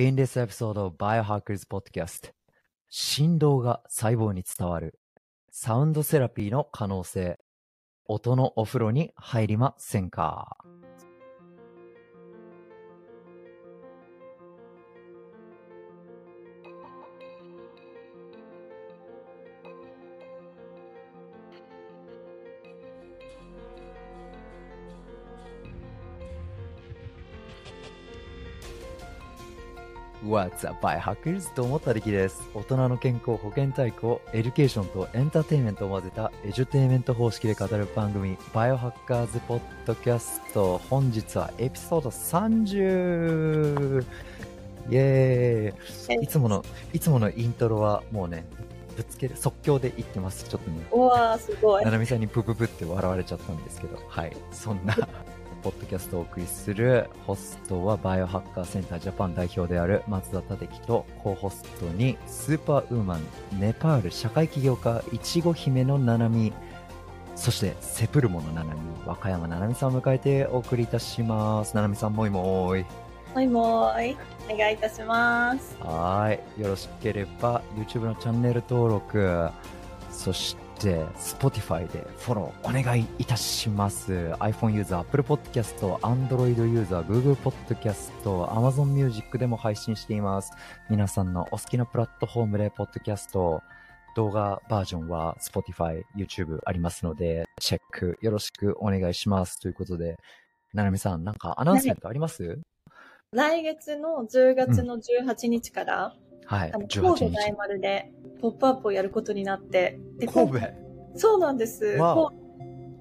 In this episode of Biohackers Podcast 振動が細胞に伝わるサウンドセラピーの可能性。音のお風呂に入りませんか？What's up, Biohackers? どうも、たりきです。大人の健康、保健体育を education とエンターテインメントを混ぜた edutainment 方式で語る番組、バイオハッカーズポッドキャスト。本日はエピソード 30! イェーイいつもの、いつものイントロはもうね、ぶつける、即興で言ってます。ちょっとね、うわー、すごいな。なみさんにプププって笑われちゃったんですけど、はい。そんな、ポッドキャストをお送りするホストはバイオハッカーセンタージャパン代表である松田立樹とコーホストにスーパーウーマン、ネパール社会起業家、いちご姫のななみ、そしてセプルモのななみ、和歌山ななみさんを迎えてお送りいたします。ななみさんもいもーい。もいもーい。お願いいたします。はい。よろしければ YouTube のチャンネル登録、そしてで Spotify でフォローお願いいたします。iPhone ユーザー、Apple Podcast、Android ユーザー、Google Podcast、Amazon Music でも配信しています。皆さんのお好きなプラットフォームで Podcast、動画バージョンは Spotify、YouTube ありますので、チェックよろしくお願いします。ということで、ななみさん、なんかアナウンスメントあります？来月の10月の18日から、はい、あの18神戸大日。丸でポップアップをやることになって、で神戸？そうなんです。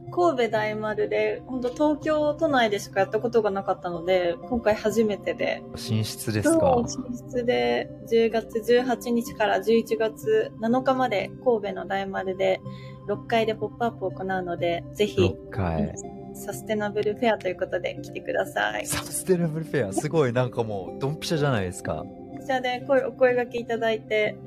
神戸大丸で、本当東京都内でしかやったことがなかったので、今回初めてで、進出ですか？そう進出で10月18日から11月7日まで神戸の大丸で6階でポップアップを行うので、ぜひ、6回。サステナブルフェアということで来てください。サステナブルフェア、すごいなんかもう、ドンピシャじゃないですか。こちらで声お声掛けいただいて、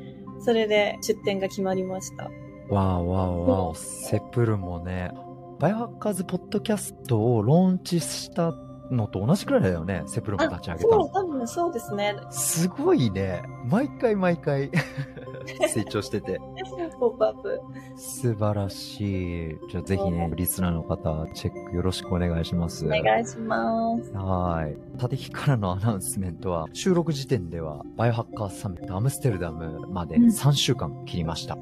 それで出店が決まりました。わーわーわー、セプルもね、バイオハッカーズポッドキャストをローンチしたのと同じくらいだよね、セプルも立ち上げたそう、の。多分そうですね。すごいね。毎回毎回 成長してて。ポップアップ。素晴らしい。じゃあぜひね、リスナーの方、チェックよろしくお願いします。お願いします。はい。立木からのアナウンスメントは、収録時点では、バイオハッカーサミットアムステルダムまでうん3週間切りました。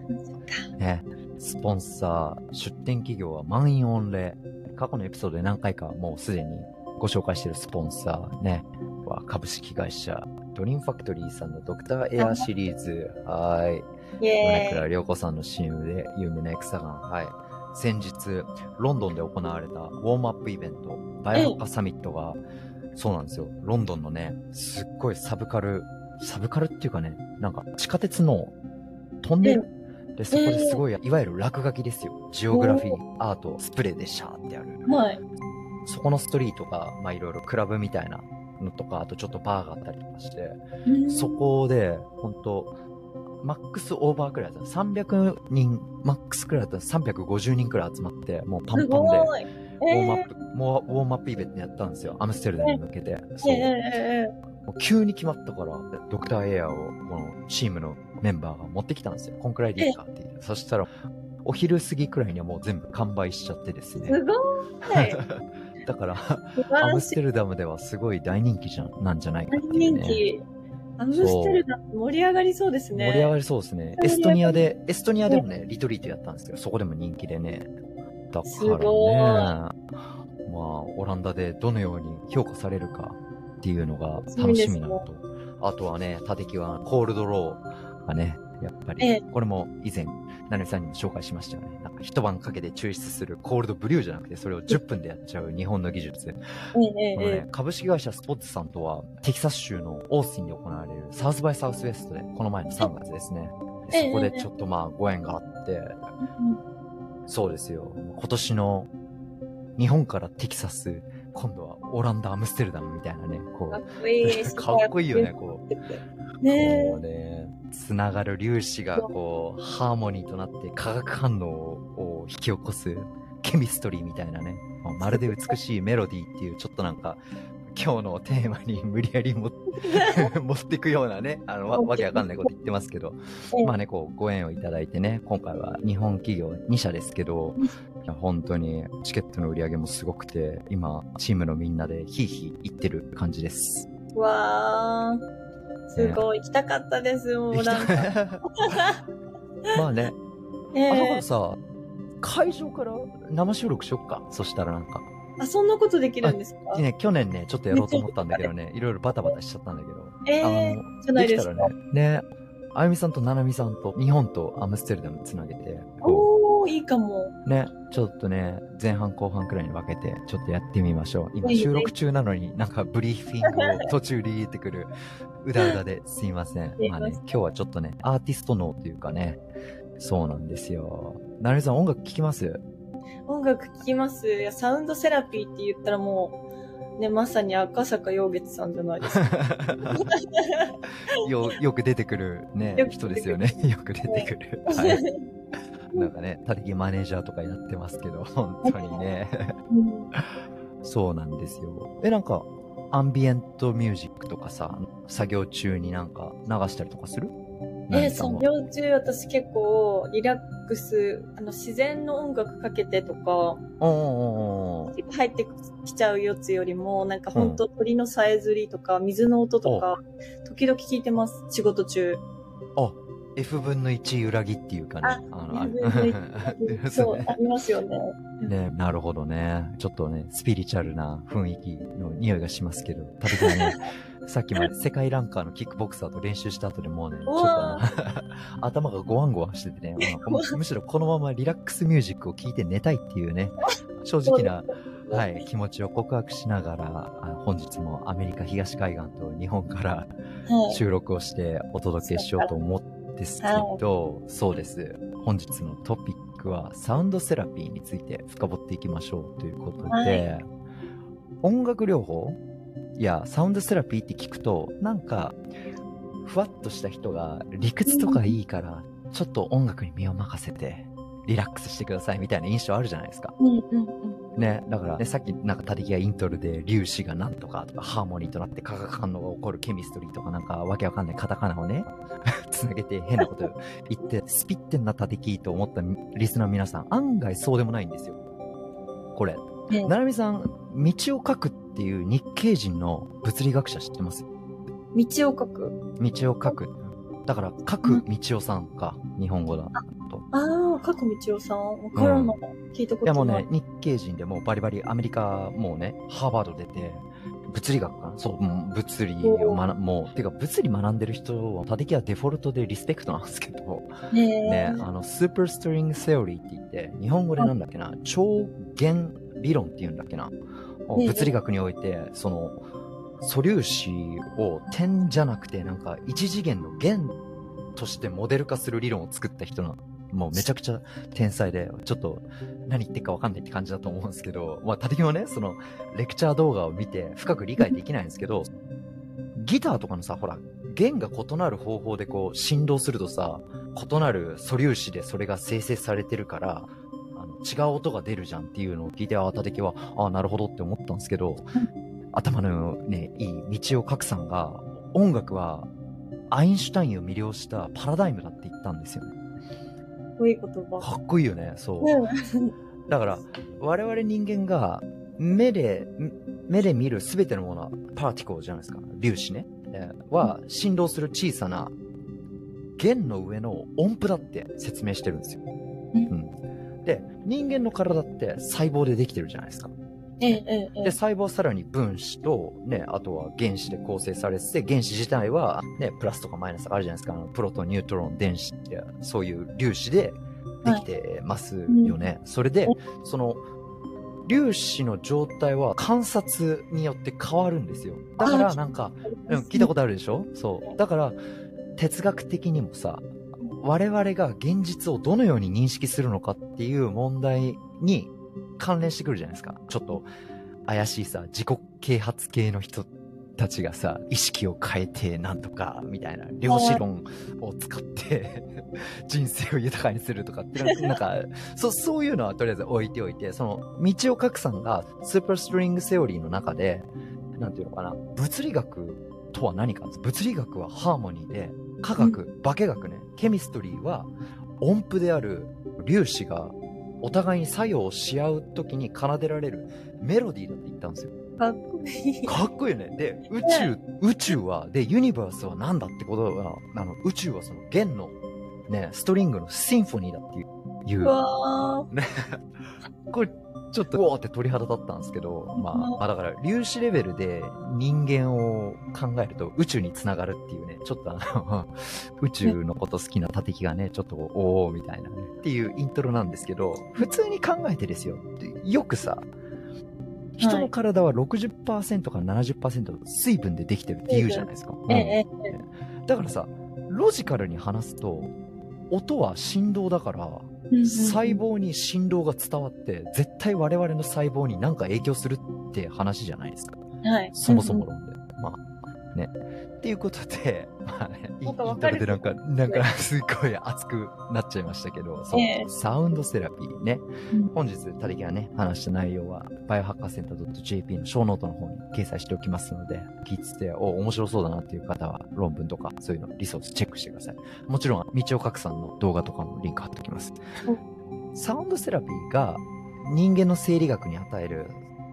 ね。スポンサー、出店企業は満員御礼。過去のエピソードで何回かもうすでにご紹介しているスポンサーね。は株式会社、ドリームファクトリーさんのドクターエアーシリーズ。はい。イ米。倉涼子さんの CM で有名なエクサガン。はい。先日、ロンドンで行われたウォームアップイベント、バイオハッカサミットが、そうなんですよ。ロンドンのね、すっごいサブカル、サブカルっていうかね、なんか地下鉄のトンネル？で、そこですごい、いわゆる落書きですよ。ジオグラフィーアート、スプレーでシャーってある。はい。そこのストリートが、まあいろいろクラブみたいなのとか、あとちょっとバーがあったりとかして、そこで、本当マックスオーバーくらいだった。300人、マックスくらいだったら350人くらい集まって、もうパすンパンで。ウォームアップ、もうウォームアップイベントやったんですよ。アムステルダムに向けて。そう。ええええもう急に決まったから、ドクターエアを、このチームのメンバーが持ってきたんですよ。こんくらいでいいかって言って。そしたら、お昼過ぎくらいにはもう全部完売しちゃってですね。すごい。だから。アムステルダムではすごい大人気じゃん、なんじゃないか大っていうね。人気。アムステルダム盛り上がりそうですね。盛り上がりそうですね。エストニアで、エストニアでもね、リトリートやったんですけど、そこでも人気でね。だすからね、まあ、オランダでどのように評価されるかっていうのが楽しみなのと、あとはね、立木はコールドローがね、やっぱり、ええこれも以前、ななみさんにも紹介しましたよね。なんか一晩かけて抽出するコールドブリューじゃなくて、それを10分でやっちゃう日本の技術。ええこのええね、株式会社スポッツさんとは、テキサス州のオースティンで行われるサウスバイサウスウェストで、この前の3月ですね。そこでちょっとまあご縁があって、そうですよ。今年の日本からテキサス、今度はオランダ、アムステルダムみたいなね、こかっう。こいい。かっこいいよね、こう。ねこうね、つながる粒子がこう、ハーモニーとなって化学反応を引き起こすケミストリーみたいなね、まあまるで美しいメロディーっていう、ちょっとなんか、今日のテーマに無理やりも 持っていくようなね、あの、わわけわかんないこと言ってますけど、ええ。まあね、こう、ご縁をいただいてね、今回は日本企業2社ですけど、いや本当にチケットの売り上げもすごくて、今、チームのみんなでヒーヒー言ってる感じです。わー。すごい、行きたかったです、もうなんか。まあね、えあだからえさ、会場から生収録しよっか。そしたらなんか。あ、そんなことできるんですか？ね、去年ね、ちょっとやろうと思ったんだけどね、いろいろバタバタしちゃったんだけど。ええじゃないですか。できたらね、ね、あゆみさんとななみさんと日本とアムステルダムつなげて、こおー、いいかも。う、ね、ちょっとね、前半後半くらいに分けて、ちょっとやってみましょう。今収録中なのになんかブリーフィングを途中で入れてくる、うだうだですいません。まあね、今日はちょっとね、アーティスト脳というかね、そうなんですよ。ななみさん音楽聴きます？音楽聴きます。いや、サウンドセラピーって言ったらもう、ね、まさに赤坂陽月さんじゃないですか。よ、よく出てくるね人ですよね。よく出てくる。はい。なんかね、たりきマネージャーとかやってますけど、本当にね。うん。そうなんですよ。え、なんか、アンビエントミュージックとかさ、作業中になんか流したりとかする？え、何さんは作業中私結構リラックス、あの、自然の音楽かけてとか、入ってきちゃうやつよりも、なんか本当鳥のさえずりとか、水の音とか、時々聞いてます、仕事中。あ、F 分の1裏切っていうかね。あの、あ そう、ありますよね。ね、なるほどね。ちょっとね、スピリチュアルな雰囲気の匂いがしますけど、たびたびね、さっきまで世界ランカーのキックボクサーと練習した後でもうね、ちょっと 頭がゴワンゴワンしててね、まあむしろこのままリラックスミュージックを聴いて寝たいっていうね、正直な、はい、気持ちを告白しながら、あ本日もアメリカ東海岸と日本からはい。収録をしてお届けしようと思うんですけど、そうです。本日のトピックはサウンドセラピーについて深掘っていきましょうということで、はい音楽療法いや、サウンドセラピーって聞くと、なんか、ふわっとした人が理屈とかいいから、ちょっと音楽に身を任せて、リラックスしてくださいみたいな印象あるじゃないですか。うんうんうん。ね、だから、ね、さっきなんかたりきがイントロで粒子がなんとかとかハーモニーとなって化学反応が起こるケミストリーとかなんかわけわかんないカタカナをね、つなげて変なこと言ってスピってんなたてきと思ったリスナーの皆さん、案外そうでもないんですよ。これ。ねななみさん、道を書くっていう日系人の物理学者知ってます道を書く。道を書く。だから、書く道夫さんか、日本語だと。ああ、角道夫さん。わからない。聞いたこいやもとない。うね、日系人でもうバリバリアメリカもうね、ハーバード出て、物理学かな？そう、うん物理を学もう、てか物理学んでる人は、他的はデフォルトでリスペクトなんですけど、ねね、あの、スーパーストリングセオリーって言って、日本語でなんだっけな、超弦理論って言うんだっけな？え物理学において、その、素粒子を点じゃなくて、なんか一次元の弦としてモデル化する理論を作った人の。もうめちゃくちゃ天才で、ちょっと何言ってるかわかんないって感じだと思うんですけど、まあ、たてきもね、その、レクチャー動画を見て深く理解できないんですけど、ギターとかのさ、ほら、弦が異なる方法でこう振動するとさ、異なる素粒子でそれが生成されてるから、あの違う音が出るじゃんっていうのを聞いて、ああ、たてきは、ああ、なるほどって思ったんですけど、頭のね、いい道を書くさんが、音楽はアインシュタインを魅了したパラダイムだって言ったんですよね。こういう言葉。かっこいいよね、そう。うん だから、我々人間が目で、目で見るすべてのものはパーティコルじゃないですか。粒子ね。えーは振動する小さな弦の上の音符だって説明してるんですよ。うんうん。で、人間の体って細胞でできてるじゃないですか。ええ、ええ、えで、細胞はさらに分子と、ね、あとは原子で構成されてて、原子自体は、ね、プラスとかマイナスがあるじゃないですか。あのプロトン、ニュートロン、電子って、そういう粒子でできてますよね。それで、その、粒子の状態は観察によって変わるんですよ。だから、なんか、うん、聞いたことあるでしょ？そう。だから、哲学的にもさ、我々が現実をどのように認識するのかっていう問題に関連してくるじゃないですか。ちょっと怪しいさ、自己啓発系の人たちがさ、意識を変えてなんとか、みたいな、量子論を使って 人生を豊かにするとかって、なんか、そそういうのはとりあえず置いておいて、その、道を書くさんが、スーパーストリングセオリーの中で、なんていうのかな、物理学とは何か物理学はハーモニーで、科学、化学ね、ケミストリーは音符である粒子がお互いに作用し合う時に奏でられるメロディーだって言ったんですよ。かっこいい。かっこいいよね。で、宇宙、宇宙は、で、ユニバースは何だってことは、あの、宇宙はその弦の、ね、ストリングのシンフォニーだっていう、いううわね。これ、ちょっと、うおーって鳥肌立ったんですけど、まあ、まあだから、粒子レベルで人間を考えると宇宙につながるっていうね、ちょっとあの、宇宙のこと好きな立木がね、ちょっと、おおみたいなね、っていうイントロなんですけど、普通に考えてですよ。よくさ、人の体は60%から70%水分でできてるって言うじゃないですか。ー。ええ、うんええ、だからさ、ロジカルに話すと、音は振動だから、細胞に振動が伝わって、絶対我々の細胞に何か影響するって話じゃないですか。はい。そもそも論ね。っていうことで、まあね、なんかわトかなんか、なんかすっごい熱くなっちゃいましたけど、そう、ええサウンドセラピーね。うん本日、たりきがね、話した内容は、バイオハッカーセンター .jp のショーノートの方に掲載しておきますので、聞いてて、お、面白そうだなっていう方は、論文とか、そういうの、リソースチェックしてください。もちろん、道岡さんの動画とかのリンク貼っておきます。サウンドセラピーが、人間の生理学に与える、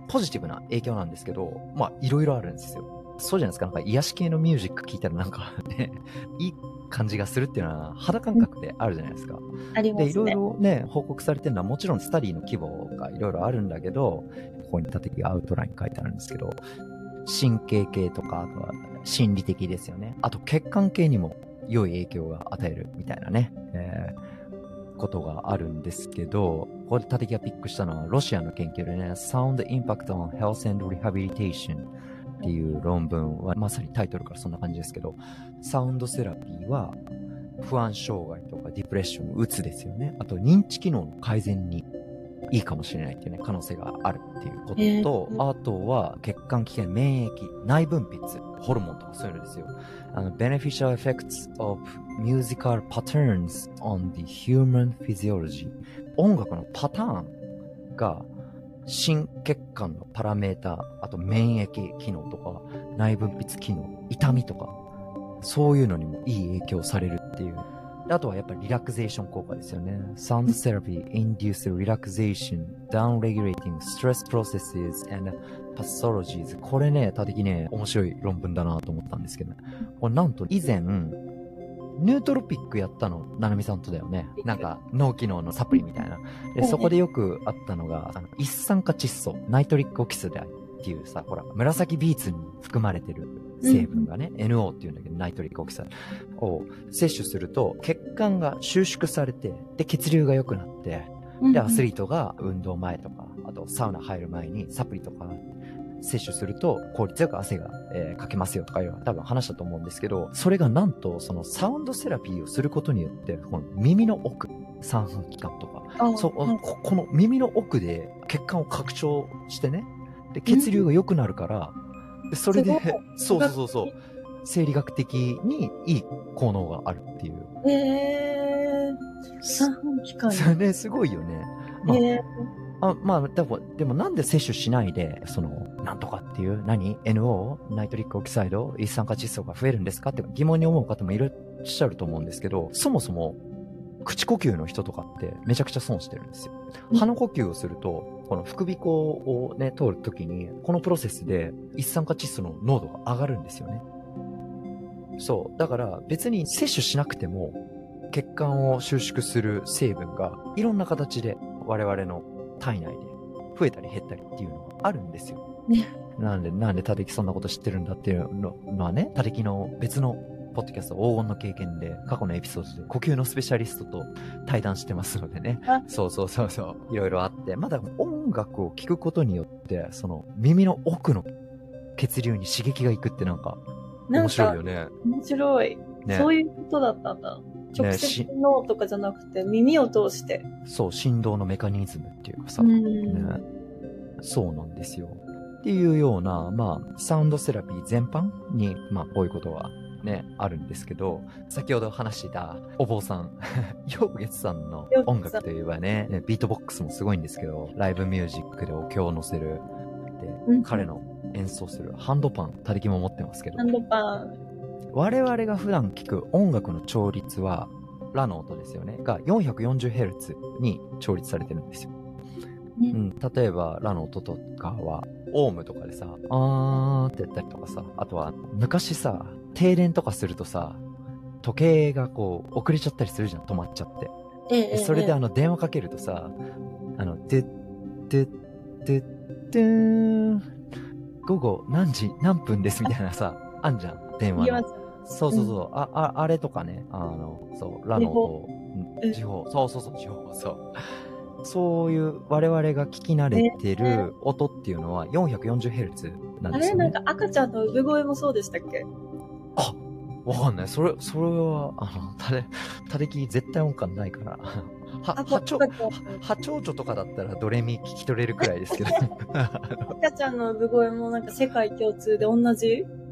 ポジティブな影響なんですけど、まあ、いろいろあるんですよ。そうじゃないですか。なんか、癒し系のミュージック聞いたらなんかね、いい感じがするっていうのは、肌感覚であるじゃないですか。で、いありますね。ろいろね、報告されてるのはもちろんスタディの規模がいろいろあるんだけど、ここに立てアウトライン書いてあるんですけど、神経系とか、あとは心理的ですよね。あと血管系にも良い影響が与えるみたいなね、えーことがあるんですけど、ここで立木がピックしたのはロシアの研究でね、Sound Impact on Health and Rehabilitation っていう論文は、まさにタイトルからそんな感じですけど、サウンドセラピーは不安障害とかディプレッション、うつですよね。あと認知機能の改善にいいかもしれないっていうね、可能性があるっていうことと、えーあとは血管危険、免疫、内分泌、ホルモンとかそういうのですよ。あの、beneficial effects of musical patterns on the human physiology 音楽のパターンが心血管のパラメーター、あと免疫機能とか内分泌機能、痛みとか、そういうのにもいい影響されるっていう。あとはやっぱりリラクゼーション効果ですよね。Sound therapy induce relaxation, downregulating stress processes and pathologies. これね、た的ね、面白い論文だなと思ったんですけど、ね、これなんと以前、ヌートロピックやったの、ななみさんとだよね。なんか、脳機能のサプリみたいな。で、そこでよくあったのが、あの一酸化窒素、ナイトリックオキスでっていうさ、ほら、紫ビーツに含まれてる成分がね、NO っていうんだけど、ナイトリックオキサを摂取すると、血管が収縮されて、で、血流が良くなって、で、アスリートが運動前とか、あとサウナ入る前にサプリとか摂取すると効率よく汗が、えーかけますよとかいう多分話したと思うんですけど、それがなんとそのサウンドセラピーをすることによって、この耳の奥、三半規管とか、あそう、はい。ここの耳の奥で血管を拡張してね、で、血流が良くなるから、でそれで、そうそうそうそう、生理学的にいい効能があるっていう。えー、三半期間それね、すごいよね。まあえあまあ、でも、でもなんで摂取しないで、その、なんとかっていう、何 ?NO? ナイトリックオキサイド？一酸化窒素が増えるんですかって疑問に思う方もいらっしゃると思うんですけど、そもそも、口呼吸の人とかってめちゃくちゃ損してるんですよ。うん鼻呼吸をすると、この副鼻腔をね、通るときに、このプロセスで一酸化窒素の濃度が上がるんですよね。そう。だから別に摂取しなくても、血管を収縮する成分がいろんな形で我々の体内で増えたり減ったりっていうのがあるんですよ。ねなんで、なんでタデキそんなこと知ってるんだっていうののはね、タデキの別のポッドキャスト黄金の経験で過去のエピソードで呼吸のスペシャリストと対談してますのでねあ。そうそうそうそう。いろいろあって。まだ音楽を聴くことによって、その耳の奥の血流に刺激がいくってなんか面白いよね。面白い、ねそういうことだったんだ。直接し脳とかじゃなくて耳を通して。そう、振動のメカニズムっていうかさ。うんね、そうなんですよ。っていうような、まあ、サウンドセラピー全般に、まあ、こういうことがね、あるんですけど、先ほど話していたお坊さん、ヨーゲツさんの音楽といえばね、ねビートボックスもすごいんですけど、ライブミュージックでお経を乗せる。で、うん彼の演奏するハンドパン、たりきも持ってますけどハ、ンドパン。我々が普段聞く音楽の調律は、ラの音ですよね、が 440Hz に調律されてるんですよ。う。うんん、例えば、ラの音とかは、オウムとかでさ、あーってやったりとかさ、あとは、昔さ、停電とかするとさ、時計がこう、遅れちゃったりするじゃん、止まっちゃって。ええええそれであの、電話かけるとさ、あの、で、で、で、でーん、午後何時何分ですみたいなさ、あんじゃん、電話。そうそうそう、あ、あ、あれとかね、あの、そう、ラの音を、うんうん時報、そうそうそう、時報、そう。そういう我々が聞き慣れてる音っていうのは 440Hz なんあれなんですよね。か赤ちゃんの産声もそうでしたっけ？あわかんない。それ、それは、あの、たれ、たれき絶対音感ないから。は、赤はちょ、赤ちゃんはちょうちょとかだったらドレミ聞き取れるくらいですけど。赤ちゃんの産声もなんか世界共通で同じ？あ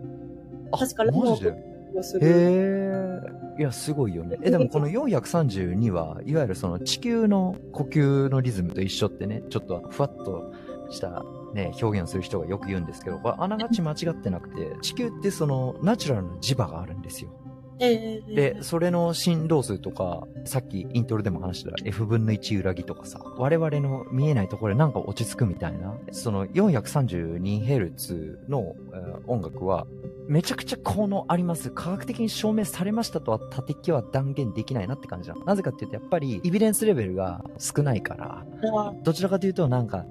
確かラモマジで？をすへる。え。いや、すごいよね。え、でもこの432は、いわゆるその地球の呼吸のリズムと一緒ってね、ちょっとふわっとしたね、表現をする人がよく言うんですけど、これあながち間違ってなくて、地球ってそのナチュラルな磁場があるんですよ。で、それの振動数とか、さっきイントロでも話した F 分の1揺らぎとかさ、我々の見えないところでなんか落ち着くみたいな、その 432Hz の、えー音楽は、めちゃくちゃ効能あります。科学的に証明されましたとは、他的は断言できないなって感じなの。なぜかっていうと、やっぱり、エビデンスレベルが少ないから、あどちらかというと、なんか、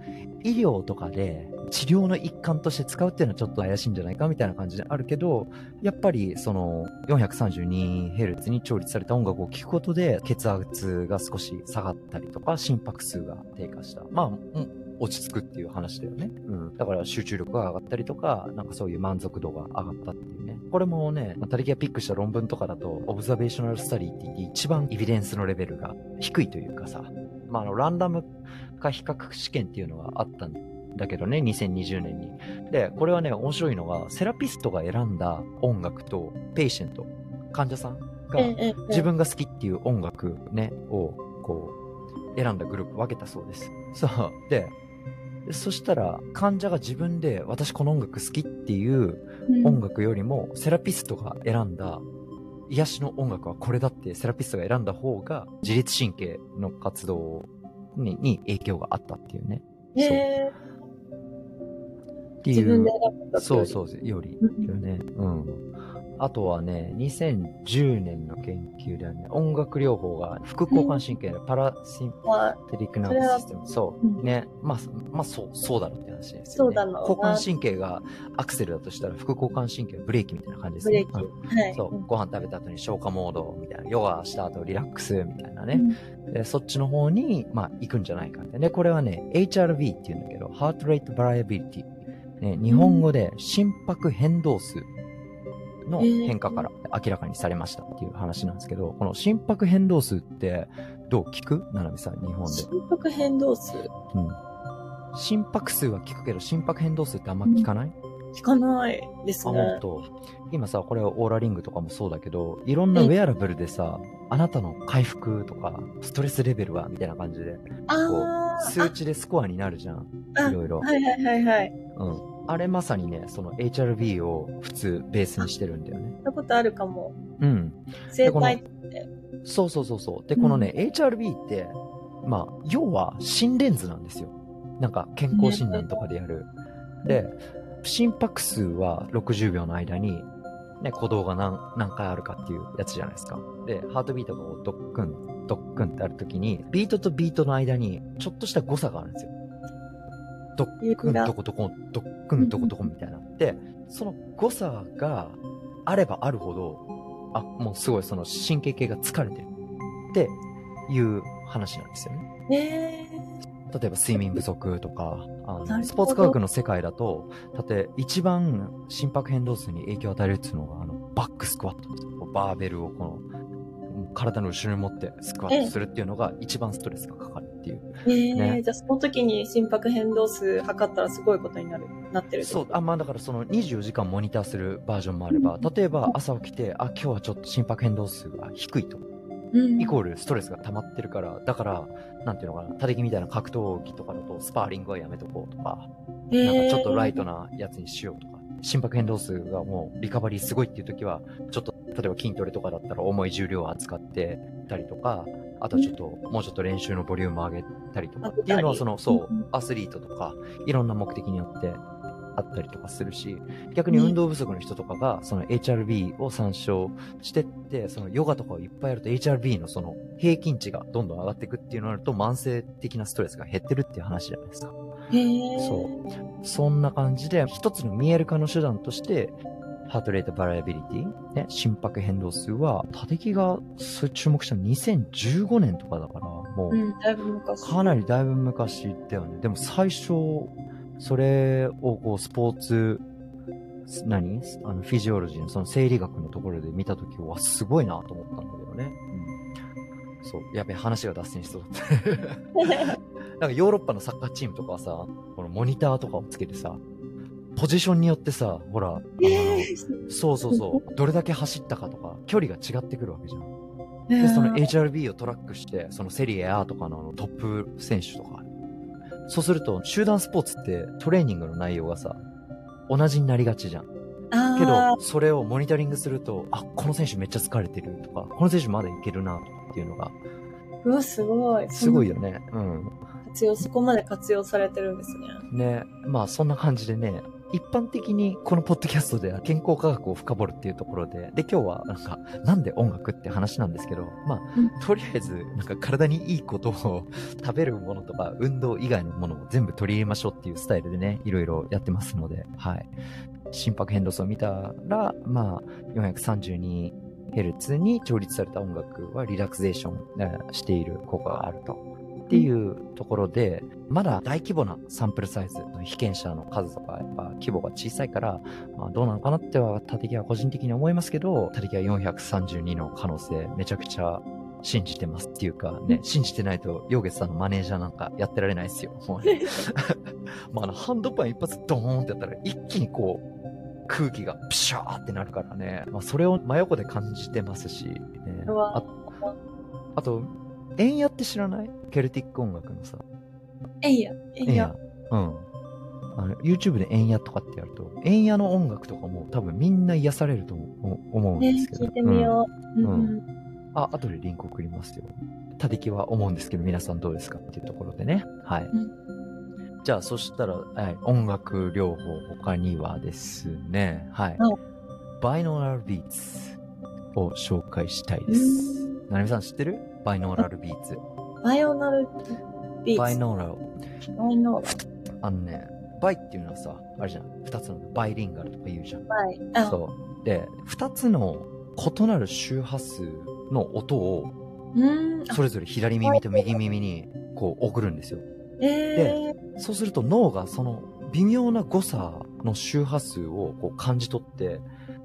医療とかで治療の一環として使うっていうのはちょっと怪しいんじゃないかみたいな感じであるけど、やっぱりその 432Hz に調律された音楽を聴くことで血圧が少し下がったりとか心拍数が低下した。まあ、落ち着くっていう話だよね。うん。だから集中力が上がったりとか、なんかそういう満足度が上がったっていうね。これもね、まあ、タリキがピックした論文とかだと、 observational study って言って一番エビデンスのレベルが低いというかさ、まあ、あの、ランダム化比較試験っていうのがあったんでだけどね、2020年に。で、これはね、面白いのが、セラピストが選んだ音楽と、 patient、患者さんが自分が好きっていう音楽ね、を、こう、選んだグループ分けたそうです。そう。で、そしたら、患者が自分で、私この音楽好きっていううん音楽よりも、セラピストが選んだ、癒しの音楽はこれだって、セラピストが選んだ方が、自律神経の活動にに影響があったっていうね。ええっていう。自分で選んだそうそうう、より、うんよね。うん。あとはね、2010年の研究ではね、音楽療法が副交感神経のパラシンはテリックナーブシステム。そう。うんね。まあ、まあ、そう、そうだろうって話ですよ、ね。そうだろうな交感神経がアクセルだとしたら、副交感神経はブレーキみたいな感じですね。ブレーキ。うんはい。そう、ご飯食べた後に消化モードみたいな、ヨガした後リラックスみたいなね。うんでそっちの方に、まあ、行くんじゃないかって。で、これはね、HRV って言うんだけど、Heart Rate Variability。ね、日本語で心拍変動数の変化から明らかにされましたっていう話なんですけど、この心拍変動数ってどう聞く？ななみさん、日本で。心拍変動数？うん。心拍数は聞くけど、心拍変動数ってあんま聞かない、聞かないですあ、ね。今さ、これオーラリングとかもそうだけど、いろんなウェアラブルでさ、あなたの回復とか、ストレスレベルはみたいな感じで、あー数値でスコアになるじゃん。あいろいろ。はいはいはいはい。うん。あれまさにね、その HRV を普通ベースにしてるんだよね。聞いたことあるかも。うん。生体そうそうそうそう。で、このね、HRV って、まあ、要は心電図なんですよ。なんか健康診断とかでやる。で、心拍数は60秒の間に、ね、鼓動が何何回あるかっていうやつじゃないですか。で、ハートビートがドックン、ドックンってあるときに、ビートとビートの間にちょっとした誤差があるんですよ。ドックン、どこどこ、ドックン、どこどこみたいな。で、その誤差があればあるほど、あ、もうすごいその神経系が疲れてるっていう話なんですよね。え例えば睡眠不足とか、あのスポーツ科学の世界だと、だって一番心拍変動数に影響を与えるっていうのが、あの、バックスクワットバーベルをこの、体の後ろに持ってスクワットするっていうのが一番ストレスがかかるっていう。ー、えーね。じゃあその時に心拍変動数測ったらすごいことになる、なってるそう。あ、まあだからその24時間モニターするバージョンもあれば、例えば朝起きて、あ、今日はちょっと心拍変動数が低いと。うん。イコールストレスが溜まってるから、だから、なんていうのかな、他力みたいな格闘技とかだとスパーリングはやめとこうとか、なんかちょっとライトなやつにしようとか、心拍変動数がもうリカバリーすごいっていう時は、ちょっと、例えば筋トレとかだったら重い重量を扱ってたりとか、あとはちょっと、もうちょっと練習のボリューム上げたりとかっていうのは、その、そううん、アスリートとか、いろんな目的によってあったりとかするし、逆に運動不足の人とかが、その HRB を参照してって、そのヨガとかをいっぱいやると HRB のその平均値がどんどん上がっていくっていうのになると慢性的なストレスが減ってるっていう話じゃないですか。そう。そんな感じで、一つの見える化の手段として、ハートレートバラエビリティ、ね、心拍変動数は、タテキが注目したの2015年とかだから、もう、うん、だいぶ昔。かなりだいぶ昔だよね。でも最初、それをこうスポーツ、何？あのフィジオロジーのその生理学のところで見たときはすごいなと思ったんだけどね。うん。そう。やべえ、話が脱線しそうだった。なんかヨーロッパのサッカーチームとかはさ、このモニターとかをつけてさ、ポジションによってさ、ほら、あのえそうそうそう、どれだけ走ったかとか、距離が違ってくるわけじゃん。ーで、その HRB をトラックして、そのセリエ A とかのトップ選手とか。そうすると、集団スポーツってトレーニングの内容がさ、同じになりがちじゃん。けど、それをモニタリングすると、あ、この選手めっちゃ疲れてるとか、この選手まだいけるなっていうのが、うわ、すごい。すごいよね。うん。活用、そこまで活用されてるんですね。ね、まあそんな感じでね、一般的にこのポッドキャストでは健康科学を深掘るっていうところで、で今日はなんか、なんで音楽って話なんですけど、まあ、うんとりあえず、なんか体にいいことを食べるものとか運動以外のものも全部取り入れましょうっていうスタイルでね、いろいろやってますので、はい。心拍変動数を見たら、まあ、432ヘルツに調律された音楽はリラクゼーションえーしている効果があると。っていうところで、まだ大規模なサンプルサイズ、被験者の数とか、やっぱ規模が小さいから、まあ、どうなのかなっては、タテキは個人的に思いますけど、タテキは432の可能性、めちゃくちゃ信じてますっていうかね、信じてないと、ヨーゲスさんのマネージャーなんかやってられないですよ。もうね。まあ、あの、ハンドパン一発ドーンってやったら、一気にこう、空気がプシャーってなるからね。まあ、それを真横で感じてますし、ね、ああと、エンヤって知らない？ケルティック音楽のさ。えいや、えいや。。うん。あの、YouTube でエンヤとかってやると、エンヤの音楽とかも多分みんな癒されると思う思うんねですけど。聞いてみよう。うんうんうんあ、後でリンク送りますよ。たてきは思うんですけど、皆さんどうですか？っていうところでね。はい。うんじゃあ、そしたら、はい、音楽療法他にはですね、はいうん。バイノーラルビーツを紹介したいです。ななみさん知ってる？バイノーラルビーツ。バイオナルビーツ。バイノーラル。バイノーラあのね、バイっていうのはさ、あれじゃん。二つのバイリンガルとか言うじゃん。バイ。あ、そう。で、二つの異なる周波数の音を、それぞれ左耳と右耳にこう送るんですよ。えー、そうすると脳がその微妙な誤差の周波数をこう感じ取って、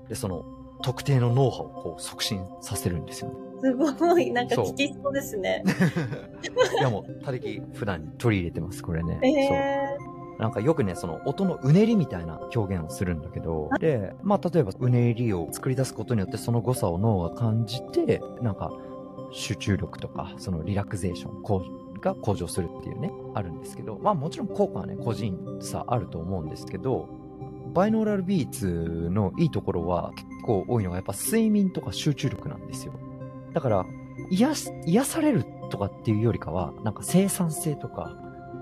で、その特定の脳波をこう促進させるんですよね。すごい。なんか聞きそうですね。いやもう、他力普段に取り入れてます、これね。えそう。なんかよくね、その音のうねりみたいな表現をするんだけど、で、まあ例えばうねりを作り出すことによってその誤差を脳が感じて、なんか集中力とか、そのリラクゼーションが向上するっていうね、あるんですけど、まあもちろん効果はね、個人差あると思うんですけど、バイノーラルビーツのいいところは結構多いのがやっぱ睡眠とか集中力なんですよ。だから、癒す癒されるとかっていうよりかは、なんか生産性とか、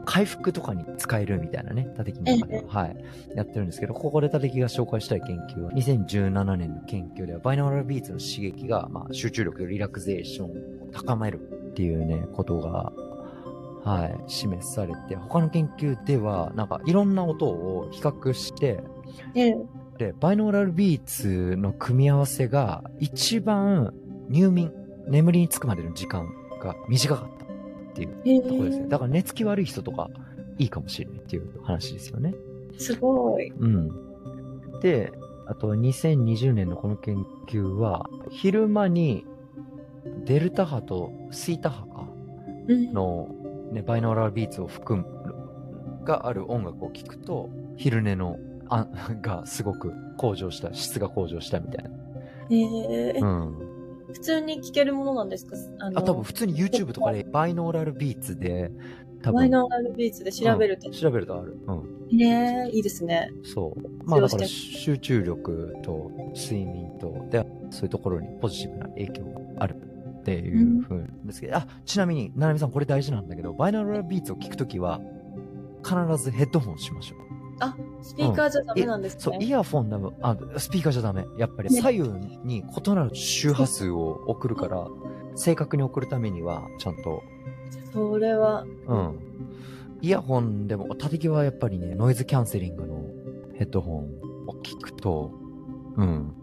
回復とかに使えるみたいなね、タテキの中では、はい、やってるんですけど、ここでタテキが紹介したい研究は、2017年の研究では、バイノーラルビーツの刺激が、まあ、集中力、リラクゼーションを高めるっていうね、ことが、はい、示されて、他の研究では、なんかいろんな音を比較して、で、バイノーラルビーツの組み合わせが一番入眠、眠りにつくまでの時間が短かったっていうところですね。ー、だから寝つき悪い人とかいいかもしれないっていう話ですよね。すごい。うん。で、あと2020年のこの研究は、昼間にデルタ波とシータ波かうん。の、ね、バイノーラルビーツを含む、がある音楽を聴くと、昼寝の、あ、がすごく向上した、質が向上したみたいな。えー、うん。普通に聞けるものなんですか？あのあ、多分普通に YouTube とかでバイノーラルビーツで多分。バイノーラルビーツで調べると。調べるとある。うん。ねえ、いいですね。そう。まあだから集中力と睡眠と、で、そういうところにポジティブな影響があるっていうふうですけど、あ、ちなみに、ななみさんこれ大事なんだけど、バイノーラルビーツを聞くときは、必ずヘッドホンしましょう。あ、スピーカーじゃダメなんですそう、イね。ヤフォンだもあ、スピーカーじゃダメ。やっぱりね左右に異なる周波数を送るから、正確に送るためには、ちゃんと、それは、うん。イヤホンでも、縦木はやっぱりね、ノイズキャンセリングのヘッドホンを聞くと、うん。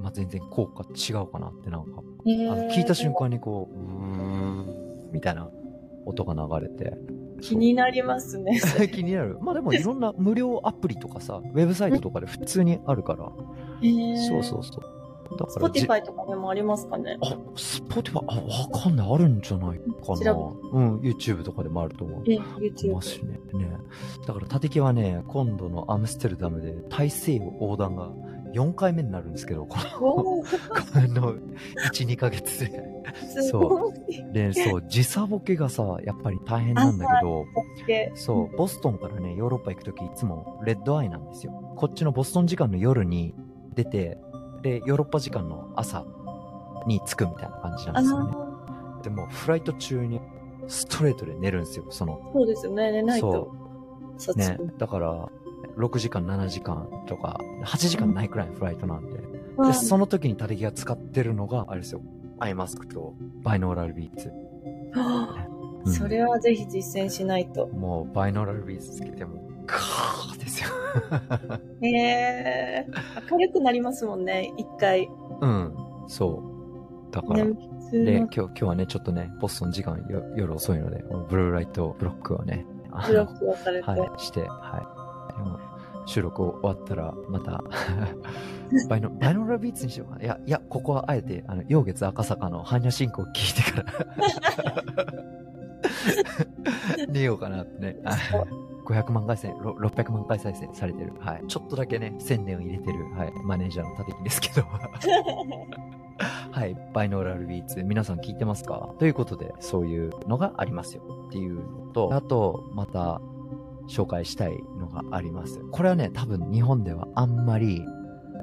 まあ、全然効果違うかなってなんか、ねあの聞いた瞬間にこう、うーん、みたいな音が流れて。気になりますね。気になる。まあでもいろんな無料アプリとかさ、ウェブサイトとかで普通にあるから。そうそうそう。だスからじポティファイとかでもありますかね？あ、スポティファイ、あ、わかんない。あるんじゃないかな。調うん、YouTube とかでもあると思う。え、ま YouTube。すしね。ね。だから、立木はね、今度のアムステルダムで大西洋横断が4回目になるんですけど、この、この1、2ヶ月で。すごい。で、そう、時差ボケがさ、やっぱり大変なんだけど、でそう、ボストンからね、ヨーロッパ行くときいつもレッドアイなんですよ。こっちのボストン時間の夜に出て、で、ヨーロッパ時間の朝に着くみたいな感じなあんですよね。のでも、フライト中にストレートで寝るんですよ、その。そうですよね、寝ないと。そそう。ね。だから、6時間、7時間とか、8時間ないくらいのフライトなんで。で、その時にタレギが使ってるのが、あれですよ。アイマスクとバイノーラルビーツ。うんそれはぜひ実践しないと。もう、バイノーラルビーツつけても、カーですよ。へえ明るくなりますもんね、一回。うん。そう。だから、で、の今日、今日はね、ちょっとね、ボストン時間よ夜遅いので、ブルーライトブロックをね、あブロックをされて。はい、して、はい。収録終わったら、また、バイノ、バイノーラルビーツにしようかな。いや、いや、ここはあえて、あの、陽月赤坂の般若進行を聞いてから、寝ようかなってね。500万回再生、ろ600万回再生されてる。はい。ちょっとだけね、宣伝を入れてる、はい。マネージャーの立木ですけど。はい。バイノーラルビーツ。皆さん聞いてますか？ということで、そういうのがありますよ。っていうのと、あと、また、紹介したいのがあります。これはね、多分日本ではあんまり、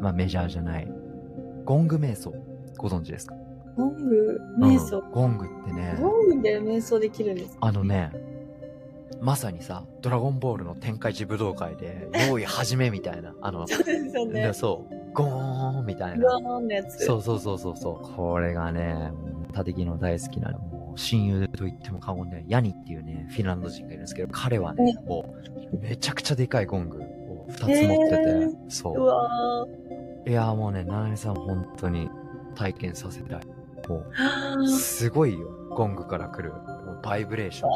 まあメジャーじゃない。ゴング瞑想。ご存知ですか？ゴング、瞑想？うんゴングってね、ゴングで瞑想できるんですか？あのね、まさにさ、ドラゴンボールの天下一武道会で、用意始めみたいな、あの、そうですよねね。そう、ゴーンみたいゴな。ーンのやつ。そうそうそうそうそう。これがね、もう、タテキの大好きな、もう、親友と言っても過言でない、ヤニっていうね、フィンランド人がいるんですけど、彼はね、もう、めちゃくちゃでかいゴングを二つ持ってて、そうう。いやーもうね、ナナミさん本当に体験させたい。もはう、すごいよ。ゴングから来る、バイブレーション。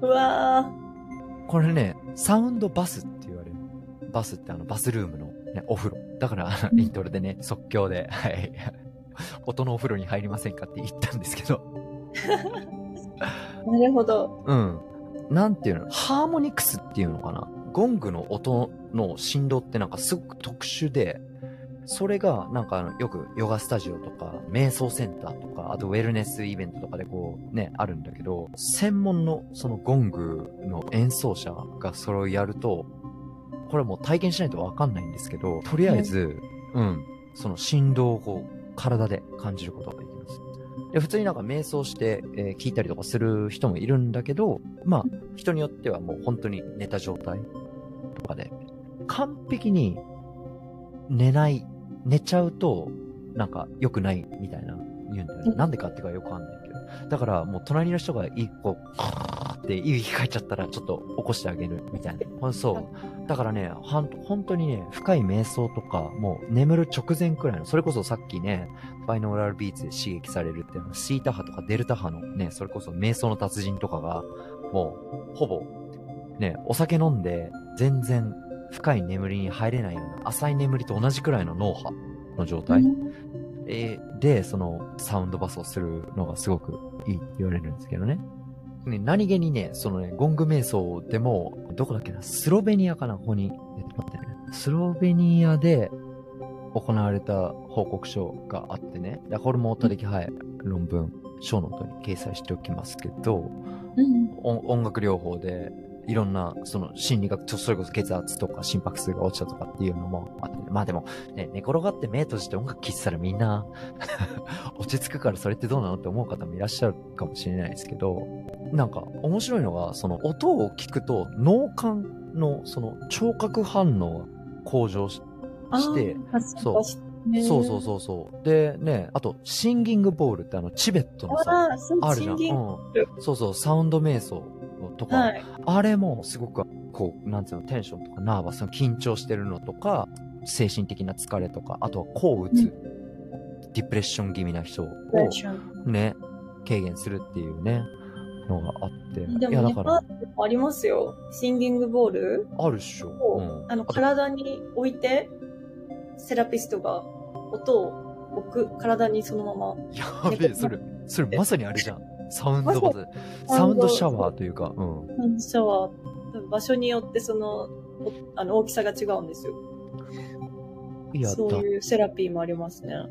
ーうわこれね、サウンドバスって言われる。バスってあの、バスルームの、ね、お風呂。だから、イントロでね、即興で、はい。音のお風呂に入りませんかって言ったんですけど。ー なるほど。うん。なんていうの？ハーモニクスっていうのかな？ゴングの音の振動ってなんかすごく特殊で、それがなんかあのよくヨガスタジオとか瞑想センターとか、あとウェルネスイベントとかでこうね、あるんだけど、専門のそのゴングの演奏者がそれをやると、これもう体験しないとわかんないんですけど、とりあえず、うん、その振動をこう体で感じることができます。で普通になんか瞑想して、えー聞いたりとかする人もいるんだけど、まあ、人によってはもう本当に寝た状態とかで、完璧に寝ない、寝ちゃうと、なんか良くないみたいな言うんだよね。うんなんでかっていうかよくわかんないけど。だからもう隣の人が一個、っていい息かいちゃったらちょっと起こしてあげるみたいな。そう。だからね、はん本当にね、深い瞑想とか、もう眠る直前くらいの、それこそさっきね、バイノーラルビーツで刺激されるっていうのは、シータ波とかデルタ波のね、それこそ瞑想の達人とかが、もう、ほぼ、ね、お酒飲んで、全然深い眠りに入れないような、浅い眠りと同じくらいの脳波の状態、えーで、その、サウンドバスをするのがすごくいいって言われるんですけどね。ね、何気にね、そのね、ゴング瞑想でも、どこだっけな、スロベニアかな、ここに。えっと待ってね。スロベニアで行われた報告書があってね。でこれもたりき、はい、論文ショーノートに掲載しておきますけど、うん。音音楽療法で、いろんな、その心理学、それこそ血圧とか心拍数が落ちたとかっていうのもまあでも、ね、寝転がって目閉じて音楽聴いてたらみんな 落ち着くからそれってどうなのって思う方もいらっしゃるかもしれないですけど、なんか面白いのが、その音を聞くと脳幹のその聴覚反応が向上ししてそううそうそうそうそう。でね、あと、シンギングボールってあの、チベットのさ、あるじゃん。うん。そうそう、サウンド瞑想とか、はい。あれもすごく、こう、なんつうの、テンションとかナーバスの緊張してるのとか、精神的な疲れとか、あとは抗うつ、うんディプレッション気味な人をね、軽減するっていうね、のがあって。でいや、も、だから、ありますよ。シンギングボール？あるっしょ。を、うん。あの、と体に置いて、セラピストが音を置く、体にそのまま。やべえ、それ、それまさにあれじゃん。サウンドバズ、ササウンドドシャワーというか、うん。ハンドシャワー、場所によってその、おあの、大きさが違うんですよ。いや、だそういうセラピーもありますね。や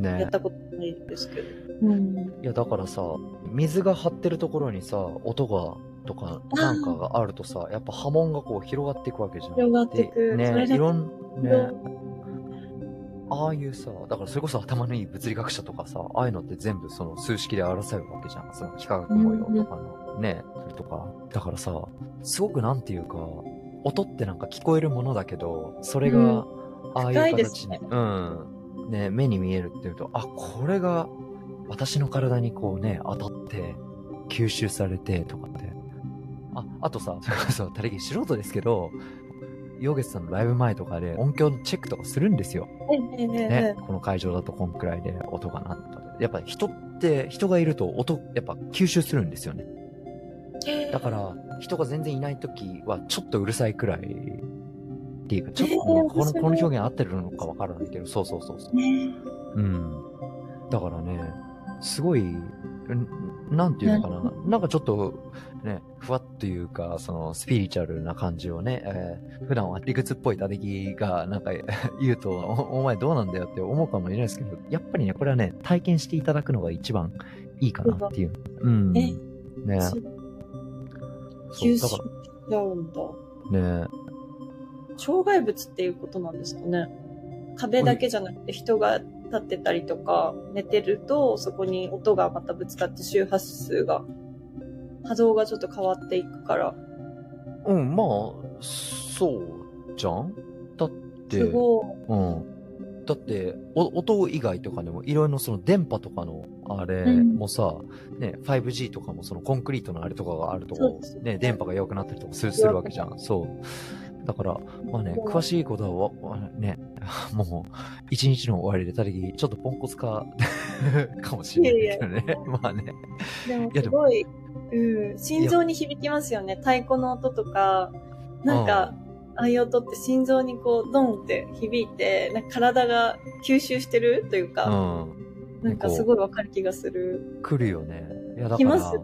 ねっ。たことないですけど。うん。いや、だからさ、水が張ってるところにさ、音が、とか、なんかがあるとさ、やっぱ波紋がこう広がっていくわけじゃん。広がっていくでね、いろん、ねうん、ああいうさ、だからそれこそ頭のいい物理学者とかさ、ああいうのって全部その数式で表せるわけじゃん。その幾何学模様とかのね、それとか。だからさ、すごくなんていうか、音ってなんか聞こえるものだけど、それうんが、ああい深う形に、いですねうん。ね、目に見えるっていうと、あ、これが私の体にこうね、当たって、吸収されてとかって。あ、あとさ、それこそ、たりぎ素人ですけど、ヨーゲスさんのライブ前とかで音響のチェックとかするんですよ。ね、この会場だとこんくらいで音がなんとかで。やっぱ人って、人がいると音、やっぱ吸収するんですよね。ええだから、人が全然いない時はちょっとうるさいくらいっていうか、ちょっと、えーこのこの表現合ってるのかわからないけど、そうそうそうそう。ねうん。だからね、すごい、んなんていうのかな。なんかちょっと、ね、ふわっというか、その、スピリチュアルな感じをね、えー普段は理屈っぽい打撃が、なんか 言うとお、お前どうなんだよって思うかもしれないですけど、やっぱりね、これはね、体験していただくのが一番いいかなっていう。うん。えね。そそうだか。らね、障害物っていうことなんですかね。壁だけじゃなくて人が立ってたりとか、寝てるとそこに音がまたぶつかって周波数が、波動がちょっと変わっていくから、うん、まあ、そうじゃん？だって、すごい。うん。だって、お音以外とかでも、いろいろその電波とかの、あれうんもさ、ね、5G とかもそのコンクリートのあれとかがあるとね、電波が良くなったりとかするするわけじゃん。そう。だから、まあね、詳しいことはね、もう、一日の終わりでたり、ちょっとポンコツか、かもしれないけどね。まあね。でもすもごい、うん、心臓に響きますよね。太鼓の音とか、なんか、ああいう音って心臓にこう、ドンって響いて、なんか体が吸収してるというか、うん。なんかすごいわかる気がする。来るよね。いや、だから来ます、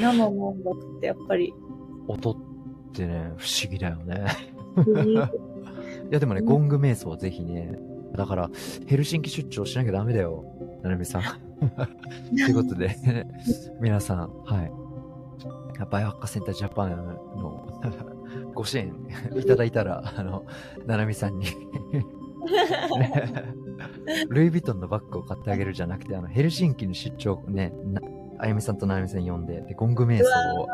生の音楽ってやっぱり。音ってね、不思議だよね。い いや、でもね、うんゴング瞑想はぜひね、だから、ヘルシンキ出張しなきゃダメだよ、ななみさん。ということで、皆さん、はい。バイオハッカーセンタージャパンの ご支援いただいたら、あの、ななみさんにね ルイ・ヴィトンのバッグを買ってあげるじゃなくて、あの、ヘルシンキの出張ね、なあゆみさんとななみさん呼んで、で、ゴング瞑想を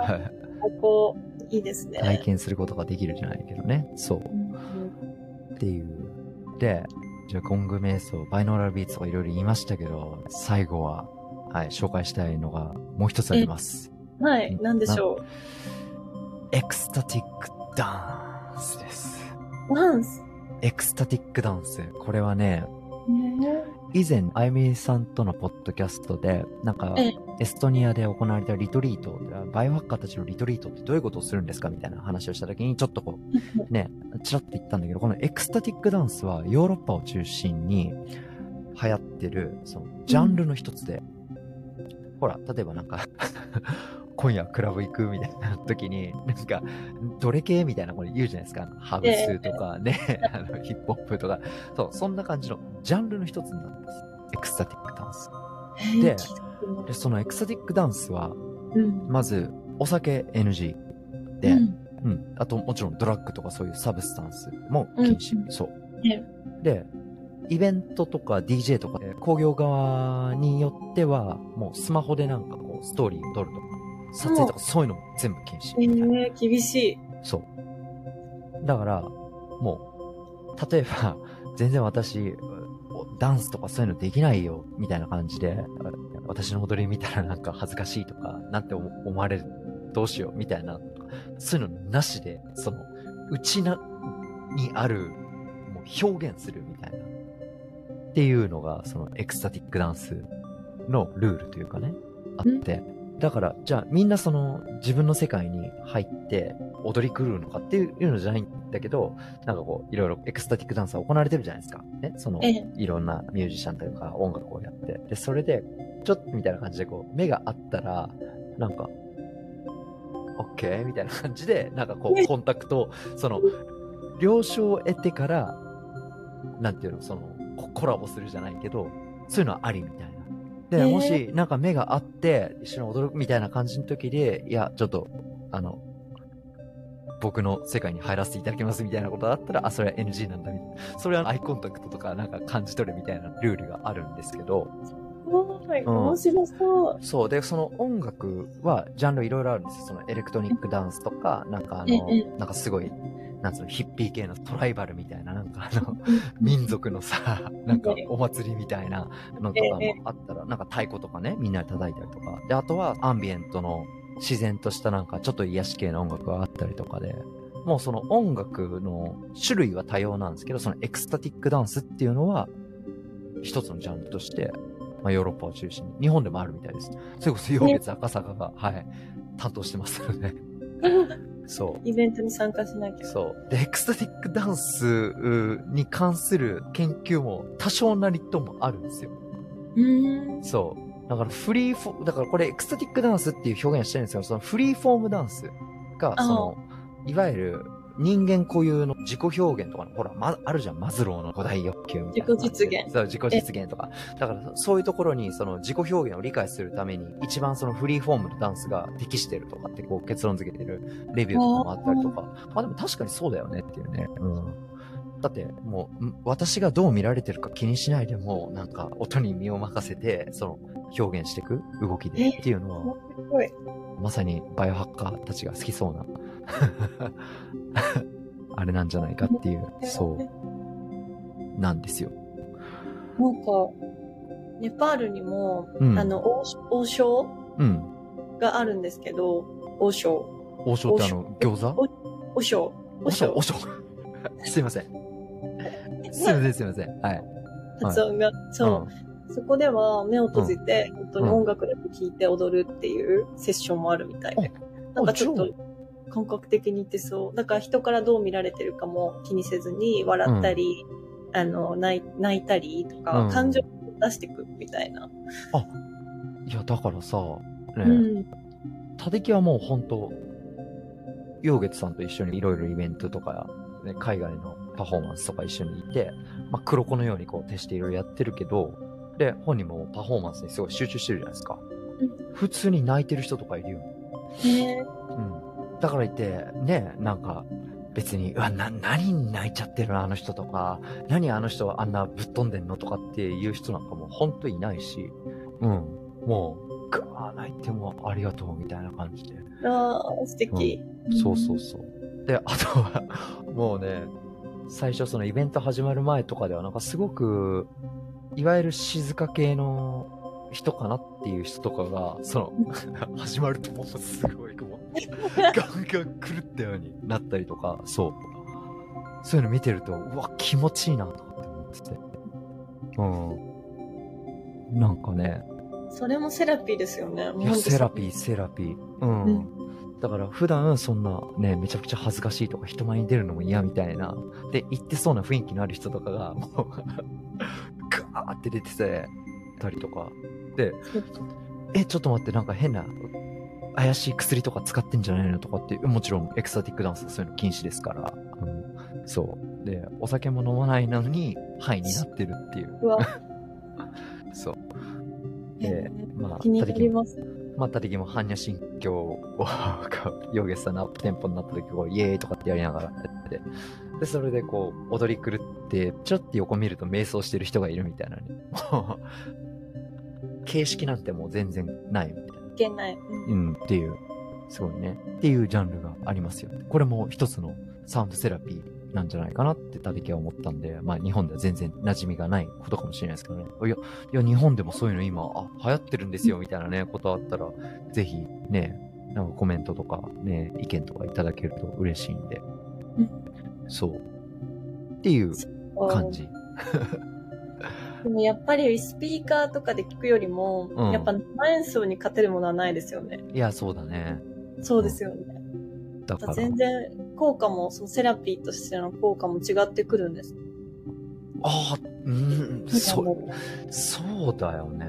ここ、いいですね。体験することができるじゃないけどね。そう。うんっていう。で、じゃあ、ゴング瞑想、バイノーラルビーツとかいろいろ言いましたけど、最後は、はい、紹介したいのがもう一つあります。はい、なんでしょ ecstatic dance です。う。ダンス？ ecstatic dance。これはね、ね以前、あゆみさんとのポッドキャストで、なんかええ、エストニアで行われたリトリート、バイオハッカーたちのリトリートってどういうことをするんですかみたいな話をした時に、ちょっとこう、ね、ちらっと言ったんだけど、この ecstatic dance はヨーロッパを中心に流行ってる、その、ジャンルの一つで、ほら、例えばなんか、今夜クラブ行くみたいな時に、なんか、どれ系みたいなこれ言うじゃないですか。ハウスとかね、あのヒップホップとか、そう、そんな感じのジャンルの一つになってます。 ecstatic dance。でで、その ecstatic dance は、うん。まず、お酒 NG で、ううんん、あともちろんドラッグとかそういう substance も禁止。うんそう。ねで、イベントとか DJ とかで工業側によっては、もうスマホでなんかこうストーリーを撮るとか、撮影とかそういうのも全部禁止えみたいな。ー、厳しい。そう。だから、もう、例えば、全然私、ダンスとかそういうのできないよ、みたいな感じで、私の踊り見たらなんか恥ずかしいとか、なんて思思われる、どうしよう、みたいな、そういうのなしで、その、うちな、にある、もう表現するみたいな。っていうのが、その ecstatic dance のルールというかね、あって。だから、じゃあみんなその自分の世界に入って踊り狂うのかっていうのじゃないんだけど、なんかこう、いろいろ ecstatic dance は行われてるじゃないですか。ね、そのええ、いろんなミュージシャンというか音楽をやって。で、それで、ちょっとみたいな感じでこう、目があったら、なんか、オッケーみたいな感じで、なんかこねう、コンタクト、その、了承を得てから、なんていうの、その、ココラボするじゃないけど、そういうのはありみたいな。で、もし、なんか目があって、一緒に踊るみたいな感じの時で、いや、ちょっと、あの、僕の世界に入らせていただきますみたいなことだったら、あ、それは NG なんだみたいな。それはアイコンタクトとかなんか感じ取るみたいなルールがあるんですけど、はい、うん面白そう。そう。で、その音楽はジャンルいろいろあるんですよ。その electronic dance とか、なんかあのええ、なんかすごい、なんつうの、ヒッピー系の tribal みたいな、なんかあの、民族のさ、なんかお祭りみたいなのとかもあったら、なんか太鼓とかね、みんなで叩いたりとか。で、あとはアンビエントの自然としたなんかちょっと癒し系の音楽があったりとかで、もうその音楽の種類は多様なんですけど、その ecstatic dance っていうのは、一つのジャンルとして、まあヨーロッパを中心に、日本でもあるみたいです。それこそ陽月赤坂が、はい、担当してますので、そう。イベントに参加しなきゃ。そう。で、 ecstatic dance うに関する研究も多少なりともあるんですよ。うーん。そう。だからフリーフォ、だからこれ ecstatic dance っていう表現をしてるんですけど、その free form dance が、あその、いわゆる人間固有の自己表現とかの、ほら、ま、あるじゃん、マズローの五大欲求みたいな。自己実現そう、自己実現とか。だから、そういうところに、その自己表現を理解するために、一番そのフリーフォームのダンスが適してるとかって、こう結論付けてるレビューとかもあったりとか。まあでも確かにそうだよねっていうね。うん。だって、もう、ん私がどう見られてるか気にしないでも、なんか、音に身を任せて、その、表現していく動きでっていうのは。まさにバイオハッカーたちが好きそうな、あれなんじゃないかっていう、そう、なんですよ。なんか、ネパールにも、うん。あの、王王将うん。があるんですけど、王将。王将ってあの、餃子？王将。王将王将 すいません。すいません、すいません。はい。発音が。そう。そこでは目を閉じて、本当に音楽だけ聴いて踊るっていうセッションもあるみたいで。なんかちょっと感覚的に言ってそう。だから人からどう見られてるかも気にせずに笑ったり、あの、泣い泣いたりとか、うん感情を出してくみたいな。いや、だからさ、ね、うん。たてきはもう本当陽月さんと一緒にいろいろイベントとか、ね、海外のパフォーマンスとか一緒にいて、まあ、黒子のようにこう徹していろいろやってるけど、で、本人もパフォーマンスにすごい集中してるじゃないですか。うん普通に泣いてる人とかいるよ。へえうん。だから言って、ね、なんか、別に、うわ、な、何に泣いちゃってるのあの人とか、何あの人はあんなぶっ飛んでんのとかっていう人なんかもうほんといないし、うん。もう、ガー泣いてもありがとうみたいな感じで。ああ、素敵。そうそうそう。で、あとは、もうね、最初そのイベント始まる前とかではなんかすごく、いわゆる静か系の人かなっていう人とかが、その、始まるともうすごいこう、ガンガン狂ったようになったりとか、そう。そういうの見てると、うわ、気持ちいいなとかって思ってて。うん。なんかね、それもセラピーですよね。いや、セラピー、セラピー。うん。うんだから普段そんなね、めちゃくちゃ恥ずかしいとか人前に出るのも嫌みたいな、で、言ってそうな雰囲気のある人とかが、もう、ガーって出てて、たりとか。で、え、ちょっと待って、なんか変な、怪しい薬とか使ってんじゃないのとかって、もちろんエクサティックダンスそういうの禁止ですから。うん、そう。で、お酒も飲まないのに、ハイになってるっていう。うわ。そう。へでー、まあ、気になります。まあ、たりきも般若心経を、ヨーゲスさんのテンポになった時、こう、イエーイとかってやりながらやってて、で、それでこう、踊り狂って、ちょっと横見ると瞑想してる人がいるみたいなね。形式なんてもう全然ないみたいな。いけない。うんうん、っていう、すごいね。っていうジャンルがありますよ。これも一つのサウンドセラピーなんじゃないかなってた時は思ったんで、まあ日本では全然馴染みがないことかもしれないですけどね。いや、いや日本でもそういうの今、あ、流行ってるんですよみたいなね、ことあったら、ぜひね、なんかコメントとかね、意見とかいただけると嬉しいんで。うんそう。っていう感じ。でもやっぱりスピーカーとかで聞くよりも、うんやっぱ生演奏に勝てるものはないですよね。いや、そうだね。そうですよね。だから。全然効果も、そのセラピーとしての効果も違ってくるんです。ああ、うん、そう、そうだよね。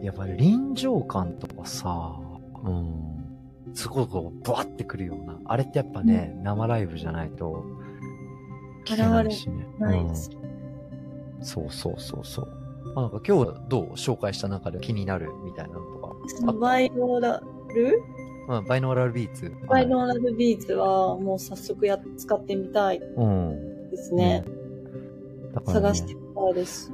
やっぱり臨場感とかさ、うん。すごいこう、ブワってくるような。あれってやっぱね、生ライブじゃないと、聞けないしね。ないです。うん。そうそうそうそう。まあ、なんか今日はどう？紹介した中で気になるみたいなのとか？そのバイノーラル？まあ、バイノーラルビーツ。バイノーラルビーズはもう早速や使ってみたいうん。ですね。だからね探してみたいです。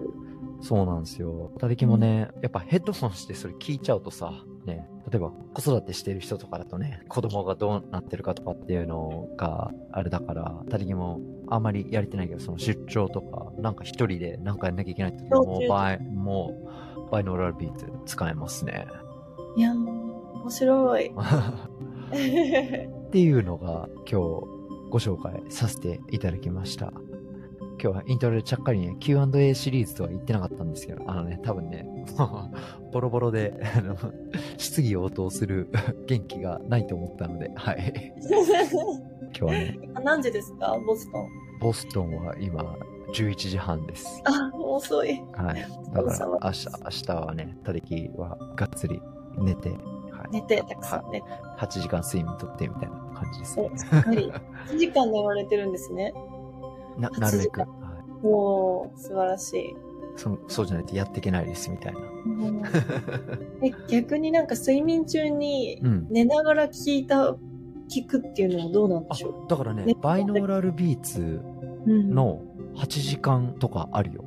そうなんですよ。たりきもね、やっぱヘッドホンしてそれ聞いちゃうとさ、ね、例えば子育てしてる人とかだとね、子供がどうなってるかとかっていうのがあれだから、たりきもあんまりやれてないけど、その出張とか、なんか一人でなんかやんなきゃいけない時はもそううバイ、もう、バイノーラルビーツ使えますね。いやー、面白い。っていうのが今日ご紹介させていただきました。今日はイントロでちゃっかりね、Q&A シリーズとは言ってなかったんですけど、あのね、多分ね、ボロボロで、あの、質疑応答する 元気がないと思ったので、はい。今日はね、何時ですか？ボストン。ボストンは今11時半です。あ、遅い。はい。だから明日、明日はね、たりきはがっつり寝て、はい、寝て、たくさんね。8時間睡眠とってみたいな感じですね。しっかり。1時間寝られてるんですね。な、8なるべく。はいもう、素晴らしい。そそうじゃないとやっていけないですみたいな。うん え、逆になんか睡眠中にうん。寝ながら聞いた、聞くっていうのはどうなんであしょう、だからねね、バイノーラルビーツうん、の8時間とかあるよ。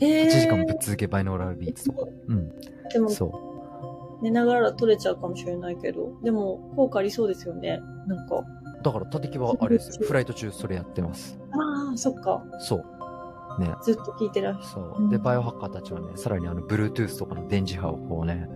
え8時間ぶっ続けバイノーラルビーツとか。うん。でも、そ寝ながら取れちゃうかもしれないけど、でも、効果ありそうですよね。なんか。う。だから、たてきはあれですよ。フライト中それやってます。ああ、そっか。そう。ね。ずっと聞いてらっしゃそう。で、バイオハッカーたちはね、さらにあの、Bluetooth とかの電磁波をこうね、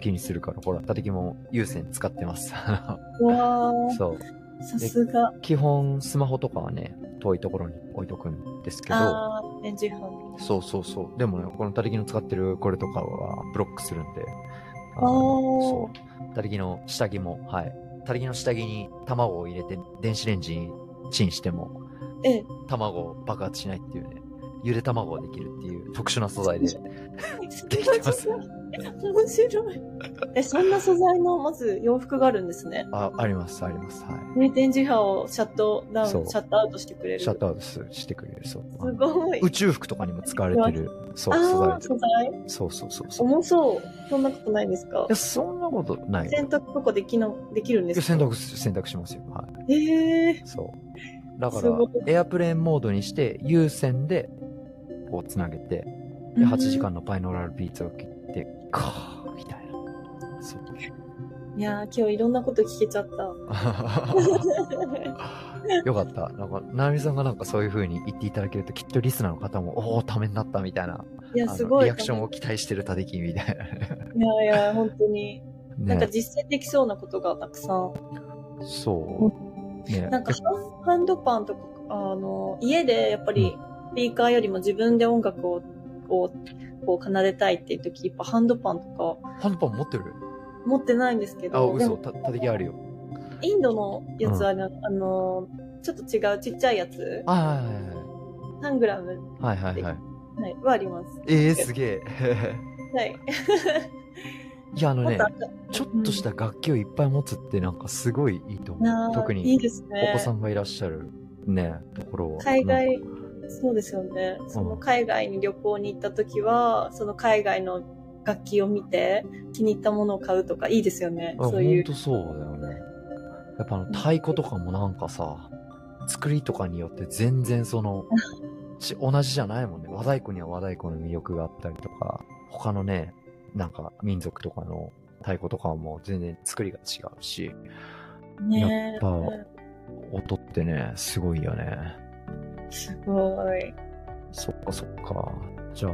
気にするから、ほら、たてきも有線使ってます。わー そう。さすが。基本、スマホとかはね、遠いところに置いとくんですけど、ああ、電磁波。そうそうそう。でもね、このたりきの使ってるこれとかはブロックするんで。あーそう。たりきの下着も、はい。たりきの下着に卵を入れて電子レンジにチンしても、ええ。卵を爆発しないっていうね、ゆで卵ができるっていう特殊な素材で。できてます面白い。え、そんな素材の、まず洋服があるんですね。あ、あります、あります。はね、電磁波をシャットダウン、シャットアウトしてくれい。る。シャットアウトすしてくれる、そう。すごい。宇宙服とかにも使われてる、そう、あ素材あ、素材？そうそうそうそう。い重そう。そんなことないんですか？や、そんなことないよ。洗濯とかできな、できるんでいやすか選択、選択しますよ。はい。ええそう。だからエアプレーンモードにして、有線で、こう、つなげて、で、8時間のバイノーラルビーツを切って、カーみたいな。そう。いやー、今日いろんなこと聞けちゃった。よかった。なんか、ななみさんがなんかそういう風に言っていただけると、きっとリスナーの方も、おお、ためになったみたいな、いや、すごい。リアクションを期待してるたできみたいいやいや、本当に。な。なんかね。実践できそうなことがたくさん。そう。ね。なんかハンドパンとか、あの、家でやっぱりスピーカーよりも自分で音楽をこう、こう奏でたいっていう時、やっぱハンドパンとかハンドパン持ってる？持ってないんですけあ、ど、で嘘。もた、たできあるよ。インドのやつはね、あの、ちょっと違うちっちゃいやつ、あ3グラム、はいはいはい。はいはいはい。はい、はあります。ええー、すげえ。はい。いや、あのねちょっとした楽器をいっぱい持つってなんかすごいいいと思う。特にいいですね。お子さんがいらっしゃるね、ところは。海外そうですよね。その海外に旅行に行った時は、その海外の楽器を見て気に入ったものを買うとかいいですよね。あそういう。ほんとそうだよね。やっぱあの太鼓とかもなんかさ、作りとかによって全然その、し同じじゃないもんね。和太鼓には和太鼓の魅力があったりとか、他のね、なんか民族とかの太鼓とかも全然作りが違うし、ねやっぱ音ってね、すごいよね。すごい。そっかそっか。じゃあ、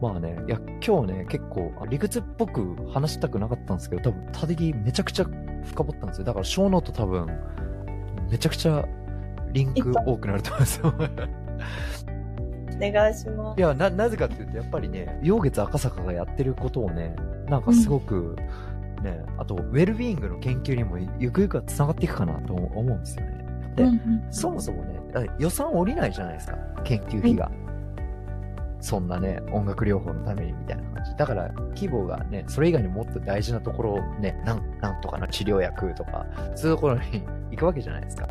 まあね、いや、今日ね、結構、あ理屈っぽく話したくなかったんですけど、多分、たてぎめちゃくちゃ深掘ったんですよ。だから、ショーノート多分、めちゃくちゃリンク多くなると思いますよ。お願いしまいや、な、なぜかっていうと、やっぱりね、陽月赤坂がやってることをね、なんかすごく、ね、あと、ウェルビーイングの研究にもゆくゆくは繋がっていくかなと思うんですよね。す。で、うんうんそもそもね、予算降りないじゃないですか、研究費が。そんなね、音楽療法のためにみたいな感じ。だから、規模がね、それ以外にもっと大事なところをね、なん、なんとかの治療薬とか、そういうところに行くわけじゃないですか。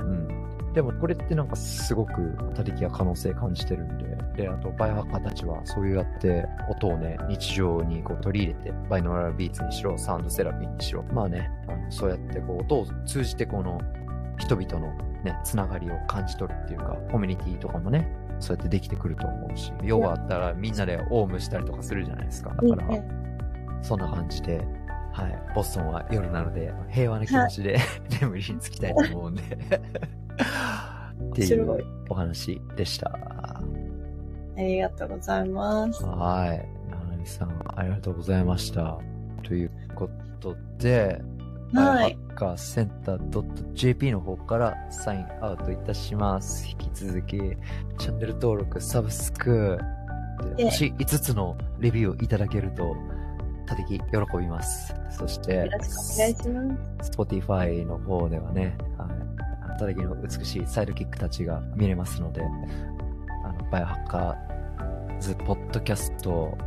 うん。でも、これってなんかすごく、他力が可能性感じてるんで、で、あと、バイオハッカーたちは、そういうやって、音をね、日常にこう取り入れて、バイノーラルビーツにしろ、サウンドセラピーにしろ、まあね、あのそうやってこう、音を通じてこの、人々のね、つながりを感じ取るっていうか、コミュニティとかもね、そうやってできてくると思うし、用があったらみんなでオウムしたりとかするじゃないですか。だから、そんな感じで、はい、ボストンは夜なので、平和な気持ちで 眠りにつきたいと思うんで、っていうお話でした。ありがとうございます。はい。ななみさん、ありがとうございました。ということで、はい。ハッカーセンター .jp の方からサインアウトいたします。引き続き、チャンネル登録、サブスク、星5つのレビューをいただけると、たてき喜びます。そしてよろしくお願いします。Spotify の方ではね、はい、たてきの美しいサイドキックたちが見れますので、あの、バイオハッカーズポッドキャストの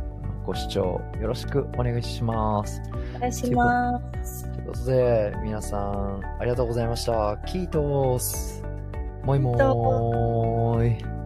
ご視聴よろしくお願いします。お願いします。ということで、皆さん、ありがとうございました。キートース。もいもーい。